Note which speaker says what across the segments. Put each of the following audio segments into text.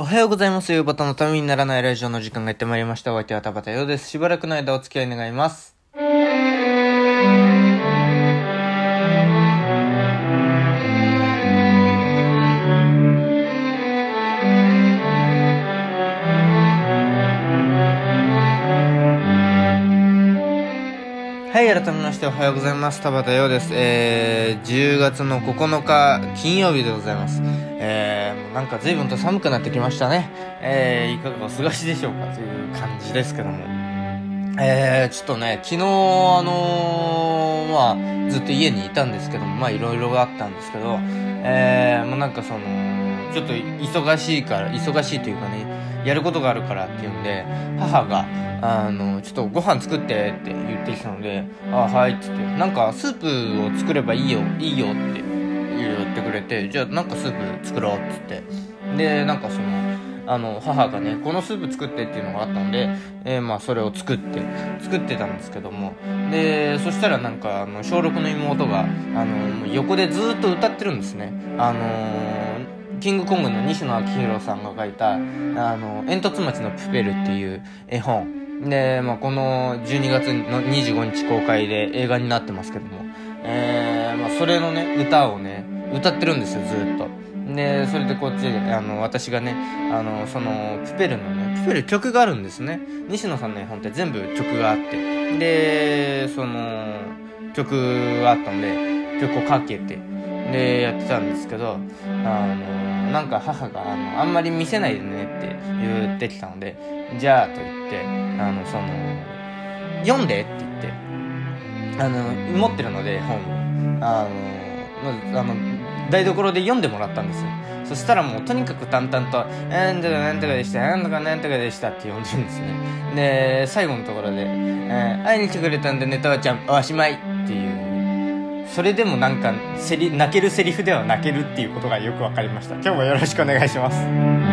Speaker 1: おはようございます。ゆうばたのためにならないラジオの時間がやってまいりました。お相手は田畑ようです。しばらくの間お付き合い願います。はい、改めましておはようございます。田畑ようです。えー、10月の9日金曜日でございます。えー、なんか随分と寒くなってきましたね。えー、いかがお過ごしでしょうか？という感じですけども。えー、ちょっとね、昨日、あのー、まあ、ずっと家にいたんですけども、まあ、いろいろあったんですけど、えー、もうなんかその、ちょっと忙しいから、忙しいというかね、やることがあるからっていうんで、母が、あの、ちょっとご飯作ってって言ってきたので、あ、はいって言って、なんかスープを作ればいいよ、いいよって言ってくれて、じゃあなんかスープ作ろうって言って、で、なんかその、あの、母がね、このスープ作ってっていうのがあったので、えー、まあそれを作って、作ってたんですけども、で、そしたらなんか、あの、小6の妹が、あの、横でずっと歌ってるんですね。あのー、キングコングの西野昭弘さんが書いた、あの、煙突町のプペルっていう絵本。で、まあ、この12月の25日公開で映画になってますけども、えー、まあ、それのね、歌をね、歌ってるんですよ、ずっと。で、それでこっちで、あの、私がね、あの、その、プペルのね、プペル曲があるんですね。西野さんの絵本って全部曲があって。で、その、曲があったんで、曲をかけて、で、やってたんですけど、あの、なんか母が、あの、あんまり見せないでねって言ってきたので、じゃあ、と言って、あの、その、読んでって言って、あの、持ってるので、本を。あの、まず、あの、台所で読んでもらったんですよ。そしたらもうとにかく淡々と、なんとかなんとかでした、なんとかなんとかでしたって読んでるんですね。で、最後のところで、えー、会いに来てくれたんでネタはちゃん、おしまいっていう、それでもなんか、せり、泣けるセリフでは泣けるっていうことがよくわかりました。今日もよろしくお願いします。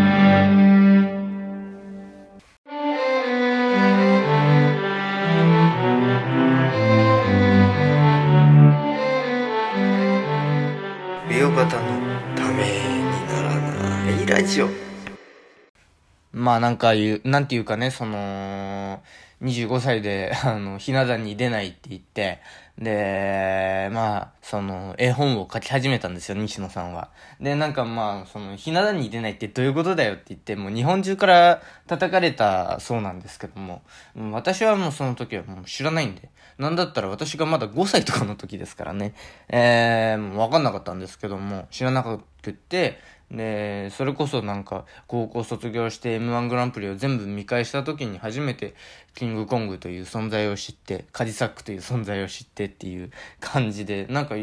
Speaker 1: まあなんか言う、なんていうかね、その、25歳で、あの、ひな壇に出ないって言って、で、まあ、その、絵本を書き始めたんですよ、西野さんは。で、なんかまあ、その、ひな壇に出ないってどういうことだよって言って、もう日本中から叩かれたそうなんですけども、も私はもうその時はもう知らないんで、なんだったら私がまだ5歳とかの時ですからね、えー、もうわかんなかったんですけども、知らなくって、で、それこそなんか、高校卒業して M1 グランプリを全部見返した時に初めて、キングコングという存在を知って、カジサックという存在を知ってっていう感じで、なんか、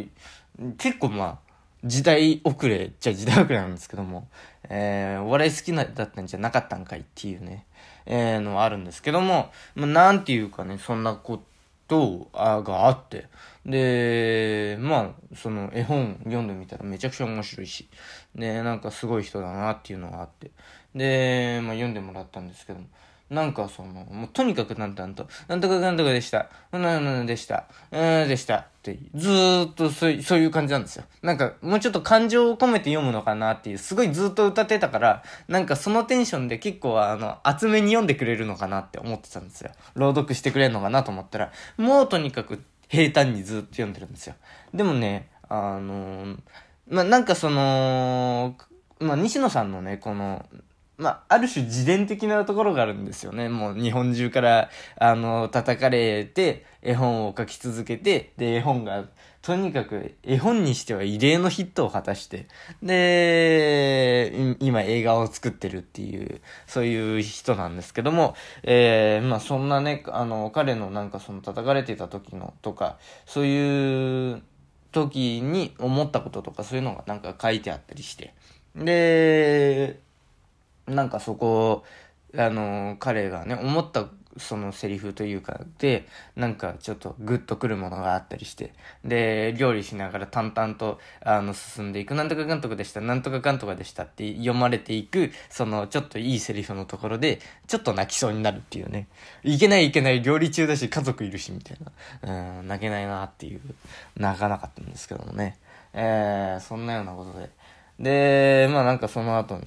Speaker 1: 結構まあ、時代遅れじゃ時代遅れなんですけども、えー、お笑い好きなだったんじゃなかったんかいっていうね、えー、のはあるんですけども、まあ、なんていうかね、そんなことあがあって、で、まあ、その絵本読んでみたらめちゃくちゃ面白いし、で、なんかすごい人だなっていうのがあって、で、まあ読んでもらったんですけども、なんかその、もうとにかくなんとなんと、なんとかなんとかでした、なんなんでした、うんでしたって、ずーっとそういう、そういう感じなんですよ。なんかもうちょっと感情を込めて読むのかなっていう、すごいずっと歌ってたから、なんかそのテンションで結構あの、厚めに読んでくれるのかなって思ってたんですよ。朗読してくれるのかなと思ったら、もうとにかく平坦にずっと読んでるんですよ。でもね、あのー、まあ、なんかその、まあ、西野さんのね、この、まあ、ある種自伝的なところがあるんですよね。もう日本中から、あの、叩かれて、絵本を書き続けて、で、絵本が、とにかく絵本にしては異例のヒットを果たして、で、今映画を作ってるっていう、そういう人なんですけども、えー、まあそんなね、あの、彼のなんかその叩かれてた時のとか、そういう時に思ったこととかそういうのがなんか書いてあったりして、で、なんかそこ、あの、彼がね、思ったそのセリフというかで、なんかちょっとグッとくるものがあったりして、で、料理しながら淡々と、あの、進んでいく、なんとかかんとかでした、なんとかかんとかでしたって読まれていく、その、ちょっといいセリフのところで、ちょっと泣きそうになるっていうね。いけないいけない、料理中だし、家族いるし、みたいな。うん、泣けないなっていう、泣かなかったんですけどもね。えー、そんなようなことで。で、まあなんかその後に、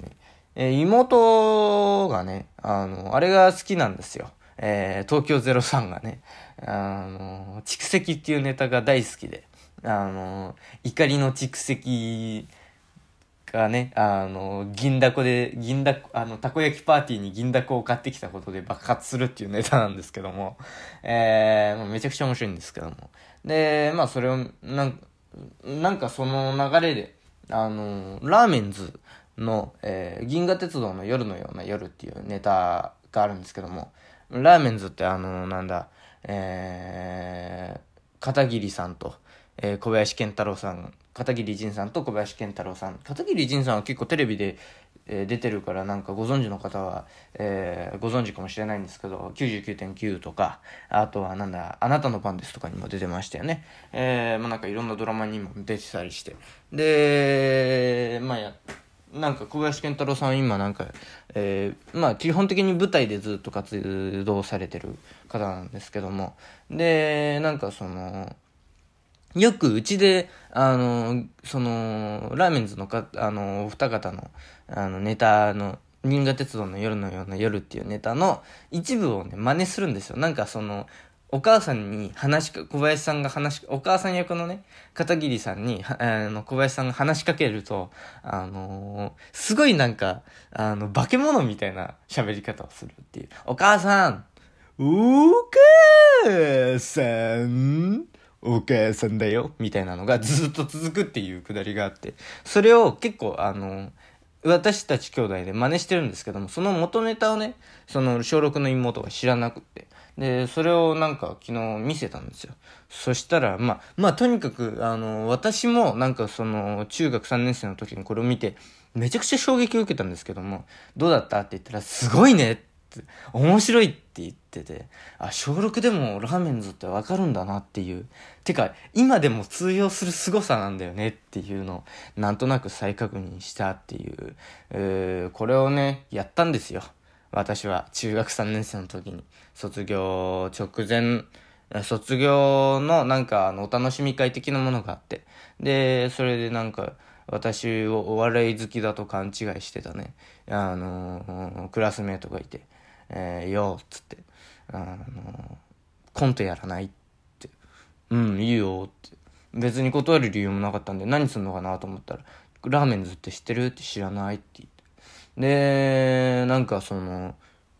Speaker 1: えー妹がね、あの、あれが好きなんですよ。えー東京03がね、あの、蓄積っていうネタが大好きで、あの、怒りの蓄積がね、あの、銀だこで、銀だこ、あの、たこ焼きパーティーに銀だこを買ってきたことで爆発するっていうネタなんですけども、えー、めちゃくちゃ面白いんですけども。で、まあそれを、なんかなんかその流れで、あの、ラーメンズの、えー銀河鉄道の夜のような夜っていうネタがあるんですけども、ラーメンズってあの、なんだ、えー、片桐さんと、えー小林健太郎さん、片桐仁さんと小林健太郎さん。片桐仁さんは結構テレビで、えー出てるからなんかご存知の方は、えーご存知かもしれないんですけど、99.9とか、あとはなんだ、あなたの番ですとかにも出てましたよね。えー、まあなんかいろんなドラマにも出てたりして。で、まあや、なんか小林健太郎さん今なんか、えーまあ基本的に舞台でずっと活動されてる方なんですけども、で、なんかその、よくうちで、あの、その、ラーメンズのか、あの、お二方の、あの、ネタの、銀河鉄道の夜のような夜っていうネタの一部をね、真似するんですよ。なんかその、お母さんに話しか、小林さんが話し、お母さん役のね、片桐さんに、あの、小林さんが話しかけると、あのーすごいなんか、あの、化け物みたいな喋り方をするっていう。お母さんお母さんお母さんだよ。みたいなのがずっと続くっていうくだりがあって、それを結構あの、私たち兄弟で真似してるんですけども、その元ネタをね、その小6の妹が知らなくって、で、それをなんか昨日見せたんですよ。そしたら、まあ、まあとにかく、あの、私もなんかその、中学3年生の時にこれを見て、めちゃくちゃ衝撃を受けたんですけども、どうだったって言ったら、すごいねって、面白いって言ってて、あ、小6でもラーメンズってわかるんだなっていう。てか、今でも通用する凄さなんだよねっていうのを、なんとなく再確認したっていう、えーこれをね、やったんですよ。私は中学3年生の時に、卒業直前、卒業のなんかあのお楽しみ会的なものがあって、で、それでなんか、私をお笑い好きだと勘違いしてたね、あのクラスメートがいて、えー、よーっつって、あのコントやらないって、うん、いいよって。別に断る理由もなかったんで、何すんのかなと思ったら、ラーメンズって知ってるって知らないって言って。で、なんかその、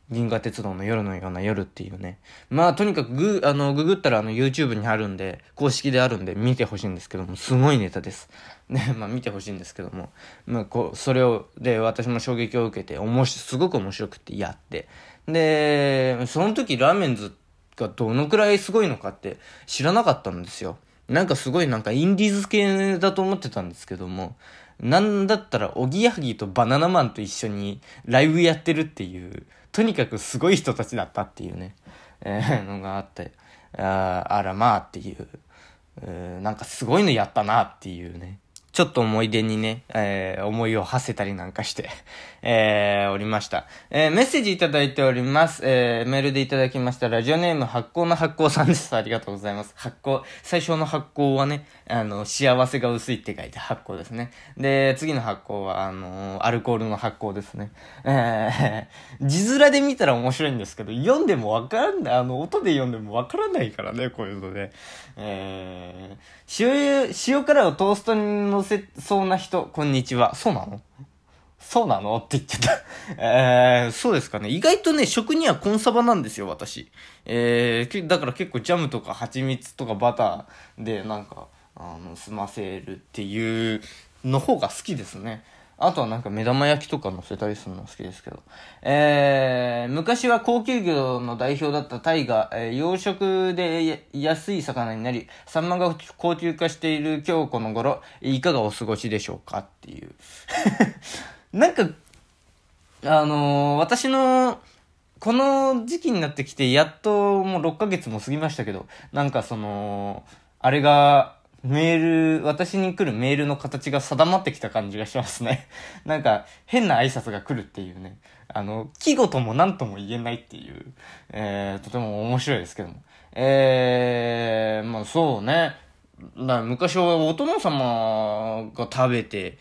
Speaker 1: 銀河鉄道の夜のような夜っていうね。まあ、とにかくグ、あの、ググったらあの YouTube にあるんで、公式であるんで見てほしいんですけども、すごいネタです。ね、まあ見てほしいんですけども、まあこう、それを、で、私も衝撃を受けて、おもし、すごく面白くてやって。で、その時ラーメンズがどのくらいすごいのかって知らなかったんですよ。なんかすごいなんかインディーズ系だと思ってたんですけども、なんだったら、おぎやはぎとバナナマンと一緒にライブやってるっていう、とにかくすごい人たちだったっていうね、えーのがあって、ああらまあっていう、えーなんかすごいのやったなっていうね。ちょっと思い出にね、えー思いを馳せたりなんかして、えーおりました。えーメッセージいただいております。えーメールでいただきました。ラジオネーム発酵の発酵さんです。ありがとうございます。発酵、最初の発酵はね、あの、幸せが薄いって書いて発酵ですね。で、次の発酵は、あの、アルコールの発酵ですね。えー、字面で見たら面白いんですけど、読んでもわからんない、あの、音で読んでもわからないからね、こういうので。えー、塩、塩辛をトーストに乗せそうな人、こんにちは。そうなの？そうなの？って言ってた。えー、そうですかね。意外とね、食にはコンサバなんですよ、私。えー、だから結構ジャムとか蜂蜜とかバターでなんか、あの、済ませるっていうの方が好きですね。あとはなんか目玉焼きとか乗せたりするの好きですけど。えー、昔は高級魚の代表だったタイが、えー養殖で安い魚になり、サンマが高級化している今日この頃、いかがお過ごしでしょうかっていう。なんか、あのー私の、この時期になってきて、やっともう6ヶ月も過ぎましたけど、なんかその、あれが、メール、私に来るメールの形が定まってきた感じがしますね。なんか、変な挨拶が来るっていうね。あの、季語とも何とも言えないっていう、えー、とても面白いですけども。えー、まあそうね。だ昔はお殿様が食べて、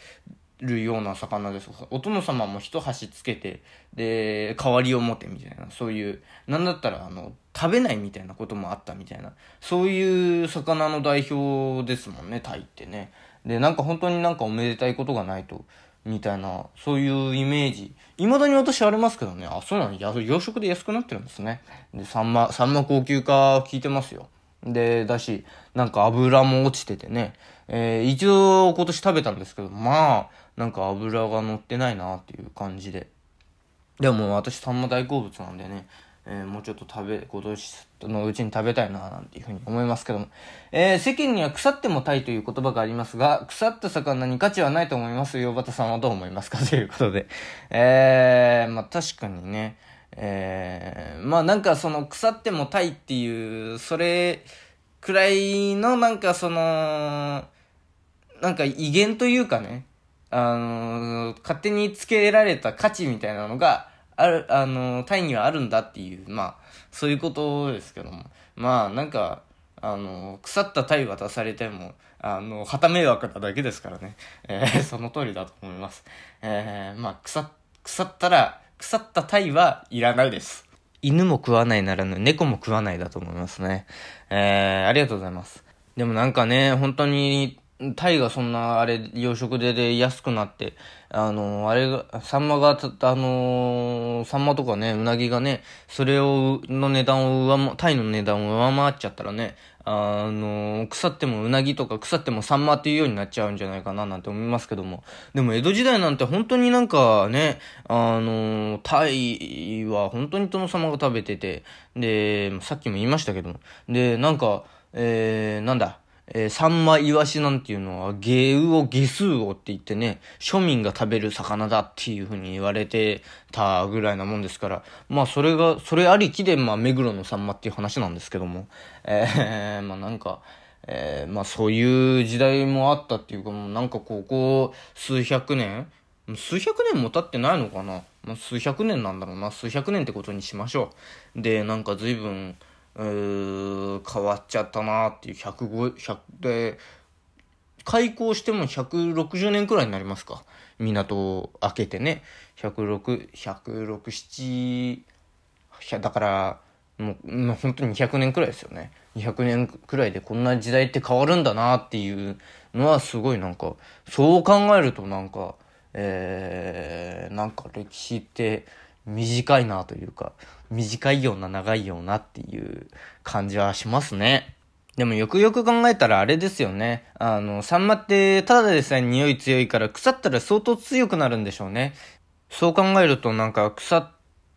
Speaker 1: るような魚です。お殿様も一箸つけて、で、代わりを持てみたいな、そういう、なんだったら、あの、食べないみたいなこともあったみたいな、そういう魚の代表ですもんね、タイってね。で、なんか本当になんかおめでたいことがないと、みたいな、そういうイメージ。未だに私ありますけどね、あ、そうなの？養殖で安くなってるんですね。で、サンマ、サンマ高級化聞いてますよ。で、だし、なんか油も落ちててね、えー、一度今年食べたんですけど、まあ、なんか油が乗ってないなっていう感じで。でも私サンマ大好物なんでね、えー、もうちょっと食べ、今年のうちに食べたいな、なんていうふうに思いますけども。えー、世間には腐ってもタイという言葉がありますが、腐った魚に価値はないと思います。洋端さんはどう思いますか？ということで。えー、まあ確かにね、えー、まあなんかその腐ってもタイっていう、それくらいのなんかその、なんか威厳というかね、あの、勝手につけられた価値みたいなのが、ある、あの、タイにはあるんだっていう、まあ、そういうことですけども。まあ、なんか、あの、腐ったタイ渡されても、あの、旗迷惑なだけですからね。えー、その通りだと思います。えー、まあ、腐、腐ったら、腐ったタイはいらないです。犬も食わないならぬ猫も食わないだと思いますね。えー、ありがとうございます。でもなんかね、本当に、タイがそんな、あれ、養殖でで安くなって、あの、あれが、サンマが、あのサンマとかね、うなぎがね、それを、の値段を上回、タイの値段を上回っちゃったらね、あの、腐ってもうなぎとか腐ってもサンマっていうようになっちゃうんじゃないかななんて思いますけども。でも江戸時代なんて本当になんかね、あの、タイは本当に殿様が食べてて、で、さっきも言いましたけども。で、なんか、えー、なんだ、えー、サンマイワシなんていうのは、ゲウオ、ゲスウオって言ってね、庶民が食べる魚だっていうふうに言われてたぐらいなもんですから、まあそれが、それありきで、まあ目黒のサンマっていう話なんですけども、えー、まあなんか、えー、まあそういう時代もあったっていうか、もうなんかここ数百年数百年も経ってないのかな？まあ数百年なんだろうな。数百年ってことにしましょう。で、なんか随分、うー変わっちゃったなっていう1005で、開港しても160年くらいになりますか。港を開けてね。106、106、7、だから、もう、まあ、本当に200年くらいですよね。200年くらいでこんな時代って変わるんだなっていうのはすごいなんか、そう考えるとなんか、えー、なんか歴史って短いなというか、短いような長いようなっていう感じはしますね。でもよくよく考えたらあれですよね。あの、サンマってただでさえ匂い強いから腐ったら相当強くなるんでしょうね。そう考えるとなんか腐っ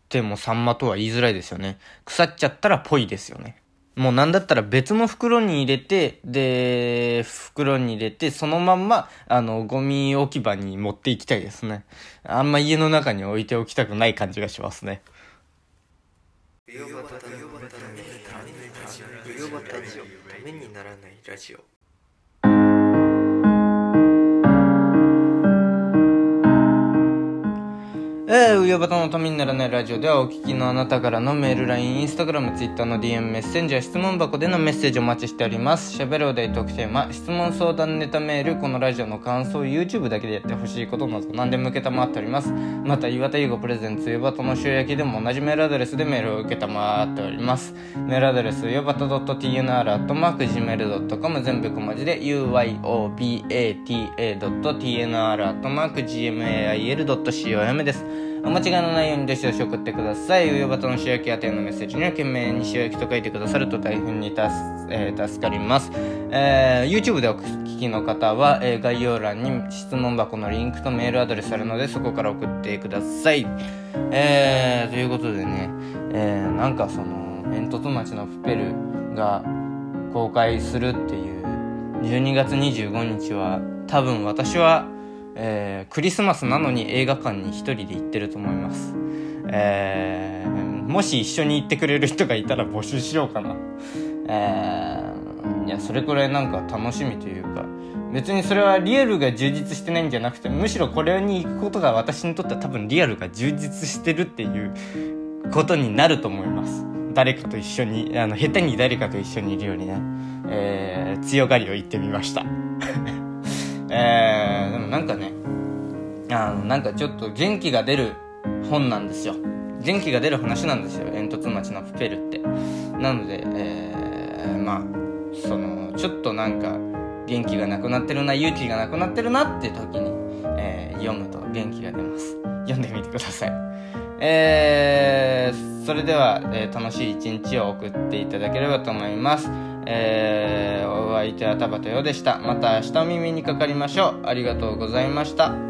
Speaker 1: てもサンマとは言いづらいですよね。腐っちゃったらぽいですよね。もうなんだったら別の袋に入れて、で、袋に入れて、そのまんま、あの、ゴミ置き場に持っていきたいですね。あんま家の中に置いておきたくない感じがしますね。
Speaker 2: ためにならないラジオ
Speaker 1: えー、上端のためにならないラジオではお聞きのあなたからのメール、LINE、Instagram、Twitter の DM、メッセンジャー、質問箱でのメッセージお待ちしております。喋るお題特テーマ、質問相談ネタメール、このラジオの感想、YouTube だけでやってほしいことなど何でも受けたまっております。また、岩田優吾プレゼンツ、上端の週焼きでも同じメールアドレスでメールを受けたまっております。メールアドレス、よばた .tnr.gmail.com 全部小文字で、uyobata.tnr.gmail.com です。お間違いのないようにどしどし送ってください。上端の塩焼き宛てのメッセージには懸命に塩焼きと書いてくださると大変に助,、えー、助かります。えー、YouTube でお聞きの方は、えー、概要欄に質問箱のリンクとメールアドレスあるのでそこから送ってください。えー、ということでね、えー、なんかその、煙突町のプペルが公開するっていう12月25日は多分私はえー、クリスマスなのに映画館に一人で行ってると思います。えー、もし一緒に行ってくれる人がいたら募集しようかな。えー、いや、それくらいなんか楽しみというか、別にそれはリアルが充実してないんじゃなくて、むしろこれに行くことが私にとっては多分リアルが充実してるっていうことになると思います。誰かと一緒に、あの、下手に誰かと一緒にいるよりね、えー、強がりを言ってみました。えー、でもなんかね、あのなんかちょっと元気が出る本なんですよ。元気が出る話なんですよ。煙突町のプペルって。なので、えー、まあそのちょっとなんか元気がなくなってるな勇気がなくなってるなって時に、えー、読むと元気が出ます。読んでみてください。えー、それでは、えー、楽しい一日を送っていただければと思います。えー、お相手は田畑よでした。また明日お耳にかかりましょう。ありがとうございました。